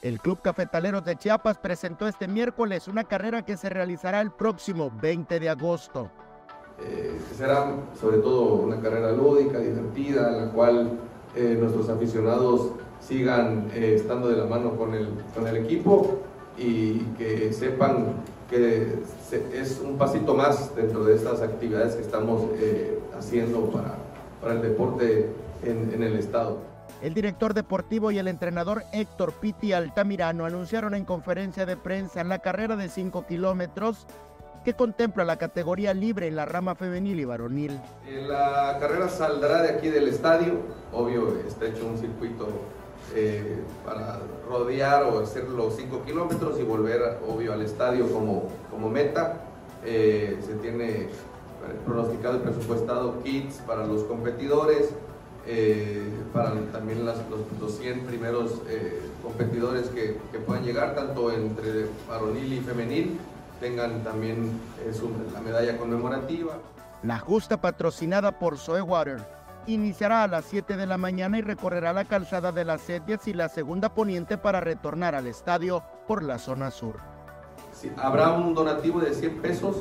El Club Cafetalero de Chiapas presentó este miércoles una carrera que se realizará el próximo 20 de agosto. Eh, será sobre todo una carrera lúdica, divertida, en la cual eh, nuestros aficionados sigan eh, estando de la mano con el, con el equipo y que sepan que es un pasito más dentro de estas actividades que estamos haciendo para, para, el deporte en el estado. El director deportivo y el entrenador Héctor Pitti Altamirano anunciaron en conferencia de prensa en la carrera de 5 kilómetros que contempla la categoría libre en la rama femenil y varonil. Eh, la carrera saldrá de aquí del estadio, obvio está hecho un circuito eh, para rodear o hacer los 5 kilómetros y volver, obvio, al estadio como, como meta. Eh, se tiene pronosticado y presupuestado kits para los competidores, para también las, los 200 primeros eh, competidores que, que, puedan llegar, tanto entre varonil y femenil, tengan también eh, su, la medalla conmemorativa. La justa patrocinada por Zoe Water iniciará a las 7 de la mañana y recorrerá la calzada de las Setias y la segunda poniente para retornar al estadio por la zona sur. Sí, habrá un donativo de 100 pesos,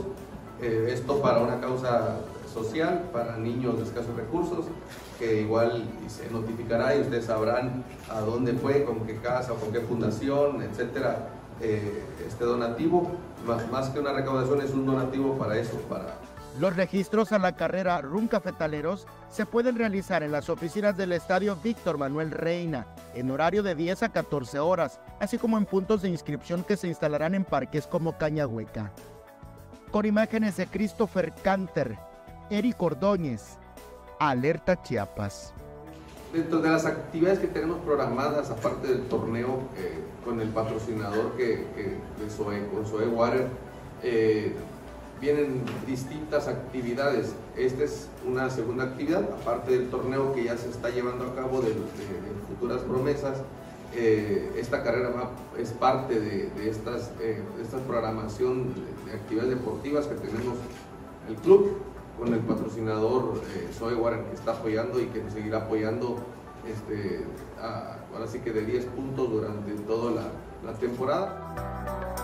eh, esto para una causa social, para niños de escasos recursos, que igual se notificará y ustedes sabrán a dónde fue, con qué casa, con qué fundación, etcétera, eh, este donativo. Más, que una recaudación es un donativo para eso, para los registros a la carrera Run Cafetaleros se pueden realizar en las oficinas del Estadio Víctor Manuel Reina, en horario de 10 a 14 horas, así como en puntos de inscripción que se instalarán en parques como Cañahueca. Con imágenes de Christopher Canter, Eric Ordóñez, Alerta Chiapas. Dentro de las actividades que tenemos programadas, aparte del torneo eh, con el patrocinador que, que de Zoe, con Zoe Water, eh, vienen distintas actividades. Esta es una segunda actividad, aparte del torneo que ya se está llevando a cabo de, de, de futuras promesas. Esta carrera es parte de, estas, eh, esta programación de, actividades deportivas que tenemos el club con el patrocinador eh, Warren que está apoyando y que nos seguirá apoyando este, ahora sí que de 10 puntos durante toda la temporada.